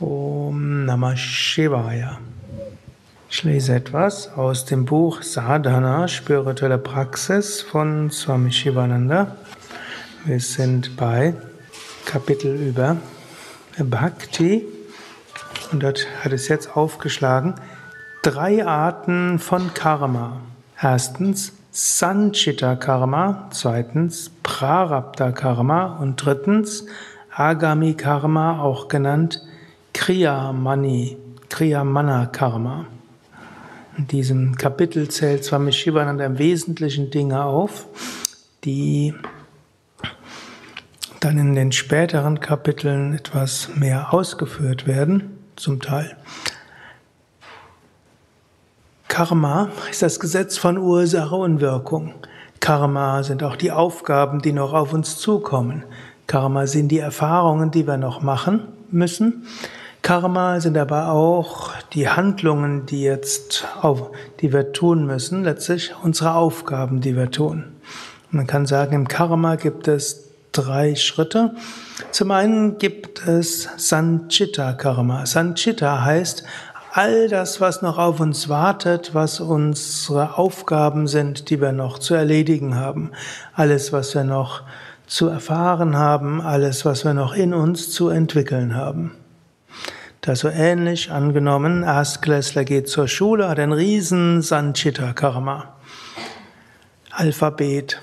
Om Namah Shivaya. Ich lese etwas aus dem Buch Sadhana, spirituelle Praxis von Swami Shivananda. Wir sind bei Kapitel über Bhakti und dort hat es jetzt aufgeschlagen drei Arten von Karma. Erstens Sanchita Karma, zweitens Prarabdha Karma und drittens Agami Karma, auch genannt Kriyamani, Kriyamana Karma. In diesem Kapitel zählt Swami Shivananda im Wesentlichen Dinge auf, die dann in den späteren Kapiteln etwas mehr ausgeführt werden, zum Teil. Karma ist das Gesetz von Ursache und Wirkung. Karma sind auch die Aufgaben, die noch auf uns zukommen. Karma sind die Erfahrungen, die wir noch machen müssen. Karma sind aber auch die Handlungen, die jetzt, auf, die wir tun müssen, letztlich unsere Aufgaben, die wir tun. Man kann sagen, im Karma gibt es drei Schritte. Zum einen gibt es Sanchita Karma. Sanchita heißt, all das, was noch auf uns wartet, was unsere Aufgaben sind, die wir noch zu erledigen haben, alles, was wir noch zu erfahren haben, alles, was wir noch in uns zu entwickeln haben. Da so ähnlich angenommen, Erstklässler geht zur Schule, hat ein riesen Sanchita Karma. Alphabet,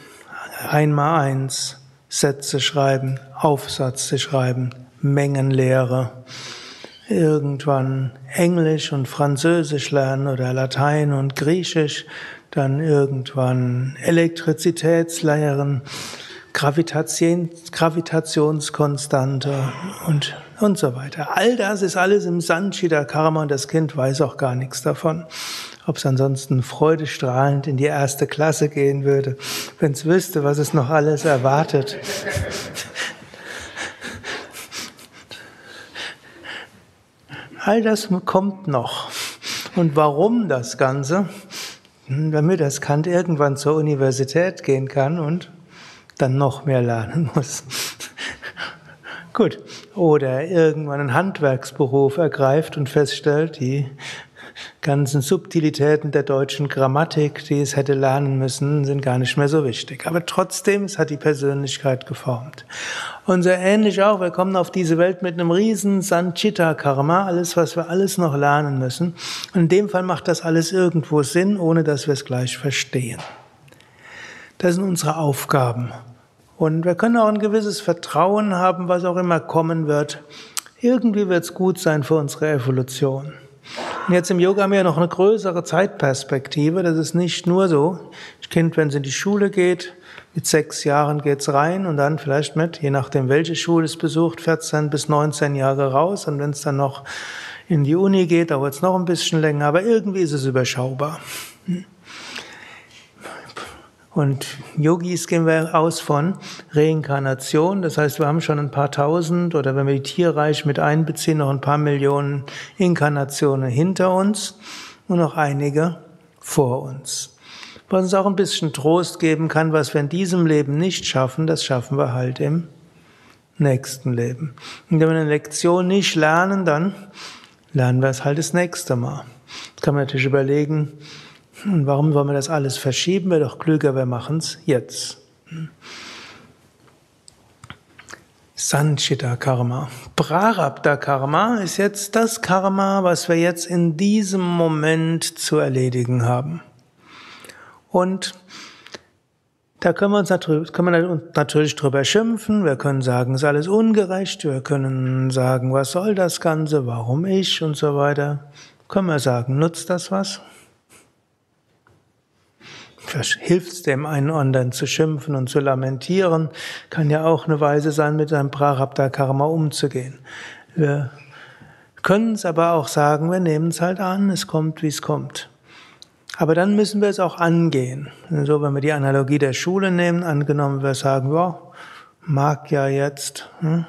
einmal eins, Sätze schreiben, Aufsätze schreiben, Mengenlehre, irgendwann Englisch und Französisch lernen oder Latein und Griechisch, dann irgendwann Elektrizitätslehren, Gravitation, Gravitationskonstante und, und so weiter. All das ist alles im Sanchita Karma und das Kind weiß auch gar nichts davon. Ob es ansonsten freudestrahlend in die erste Klasse gehen würde, wenn es wüsste, was es noch alles erwartet. All das kommt noch. Und warum das Ganze? Damit das Kant irgendwann zur Universität gehen kann und dann noch mehr lernen muss. Gut. Oder irgendwann einen Handwerksberuf ergreift und feststellt, die ganzen Subtilitäten der deutschen Grammatik, die es hätte lernen müssen, sind gar nicht mehr so wichtig. Aber trotzdem, es hat die Persönlichkeit geformt. Und so ähnlich auch, wir kommen auf diese Welt mit einem riesen Sanchita Karma, alles, was wir alles noch lernen müssen. Und in dem Fall macht das alles irgendwo Sinn, ohne dass wir es gleich verstehen. Das sind unsere Aufgaben. Und wir können auch ein gewisses Vertrauen haben, was auch immer kommen wird. Irgendwie wird es gut sein für unsere Evolution. Und jetzt im Yoga haben wir noch eine größere Zeitperspektive. Das ist nicht nur so. Das Kind, wenn es in die Schule geht, mit sechs Jahren geht's rein und dann vielleicht mit, je nachdem welche Schule es besucht, 14 bis 19 Jahre raus. Und wenn es dann noch in die Uni geht, dauert es noch ein bisschen länger. Aber irgendwie ist es überschaubar. Und Yogis gehen wir aus von Reinkarnation. Das heißt, wir haben schon ein paar tausend oder wenn wir die Tierreich mit einbeziehen, noch ein paar Millionen Inkarnationen hinter uns und noch einige vor uns. Was uns auch ein bisschen Trost geben kann, was wir in diesem Leben nicht schaffen, das schaffen wir halt im nächsten Leben. Und wenn wir eine Lektion nicht lernen, dann lernen wir es halt das nächste Mal. Jetzt kann man natürlich überlegen, warum wollen wir das alles verschieben? Wäre doch klüger, wir machen es jetzt. Sanchita Karma. Prarabdha Karma ist jetzt das Karma, was wir jetzt in diesem Moment zu erledigen haben. Und da können wir uns natürlich, können wir natürlich drüber schimpfen. Wir können sagen, es ist alles ungerecht. Wir können sagen, was soll das Ganze? Warum ich? Und so weiter. Können wir sagen, nutzt das was? Hilft es dem einen anderen zu schimpfen und zu lamentieren, kann ja auch eine Weise sein, mit seinem Prarabdha Karma umzugehen. Wir können es aber auch sagen, wir nehmen es halt an, es kommt, wie es kommt. Aber dann müssen wir es auch angehen. So, wenn wir die Analogie der Schule nehmen, angenommen wir sagen, ja, mag ja jetzt hm,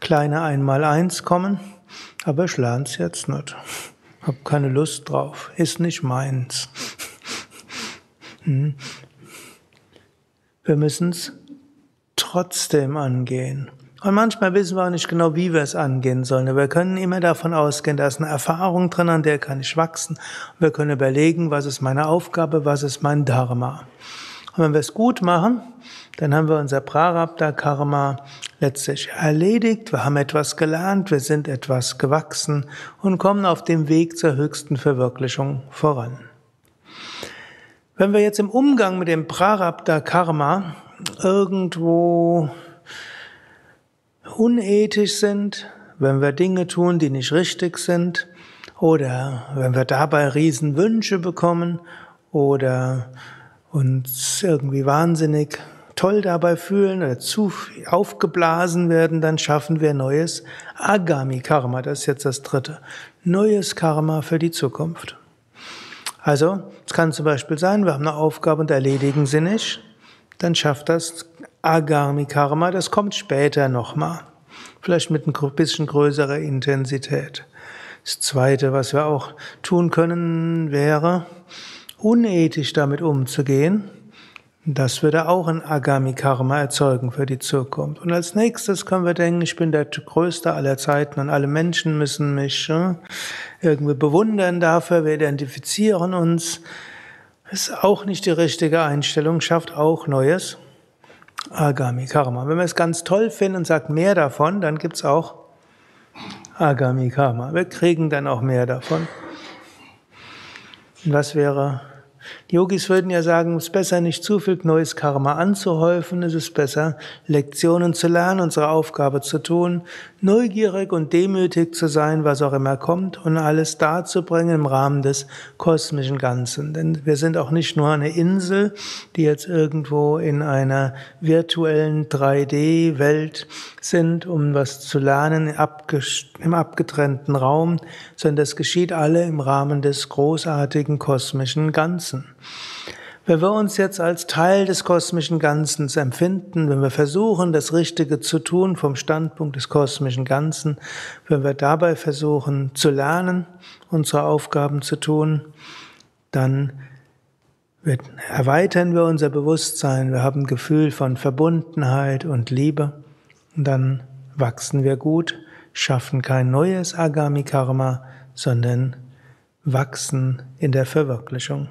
kleine Einmaleins kommen, aber ich lerne es jetzt nicht. Hab keine Lust drauf, ist nicht meins. Wir müssen es trotzdem angehen. Und manchmal wissen wir auch nicht genau, wie wir es angehen sollen. wir können immer davon ausgehen, da ist eine Erfahrung drin, an der kann ich wachsen. wir können überlegen, was ist meine Aufgabe, was ist mein Dharma. Und wenn wir es gut machen, dann haben wir unser Prarabdha Karma letztlich erledigt. Wir haben etwas gelernt, wir sind etwas gewachsen und kommen auf dem Weg zur höchsten Verwirklichung voran. Wenn wir jetzt im Umgang mit dem Prarabdha Karma irgendwo unethisch sind, wenn wir Dinge tun, die nicht richtig sind, oder wenn wir dabei Riesenwünsche bekommen, oder uns irgendwie wahnsinnig toll dabei fühlen oder zu aufgeblasen werden, dann schaffen wir neues Agami Karma. Das ist jetzt das dritte. Neues Karma für die Zukunft. Also, es kann zum Beispiel sein, wir haben eine Aufgabe und erledigen sie nicht. Dann schafft das Agami Karma, das kommt später nochmal. Vielleicht mit ein bisschen größerer Intensität. Das zweite, was wir auch tun können, wäre, unethisch damit umzugehen das würde auch ein Agami Karma erzeugen für die Zukunft. Und als nächstes können wir denken, ich bin der Größte aller Zeiten und alle Menschen müssen mich äh, irgendwie bewundern dafür, wir identifizieren uns. Ist auch nicht die richtige Einstellung, schafft auch Neues. Agami Karma. Wenn wir es ganz toll finden und sagt mehr davon, dann gibt's auch Agami Karma. Wir kriegen dann auch mehr davon. Und was wäre die Yogis würden ja sagen, es ist besser, nicht zu viel neues Karma anzuhäufen, es ist besser, Lektionen zu lernen, unsere Aufgabe zu tun, neugierig und demütig zu sein, was auch immer kommt, und alles darzubringen im Rahmen des kosmischen Ganzen. Denn wir sind auch nicht nur eine Insel, die jetzt irgendwo in einer virtuellen 3D-Welt sind, um was zu lernen im abgetrennten Raum, sondern das geschieht alle im Rahmen des großartigen kosmischen Ganzen. Wenn wir uns jetzt als Teil des kosmischen Ganzen empfinden, wenn wir versuchen, das Richtige zu tun vom Standpunkt des kosmischen Ganzen, wenn wir dabei versuchen zu lernen, unsere Aufgaben zu tun, dann erweitern wir unser Bewusstsein, wir haben ein Gefühl von Verbundenheit und Liebe und dann wachsen wir gut, schaffen kein neues Agami Karma, sondern wachsen in der Verwirklichung.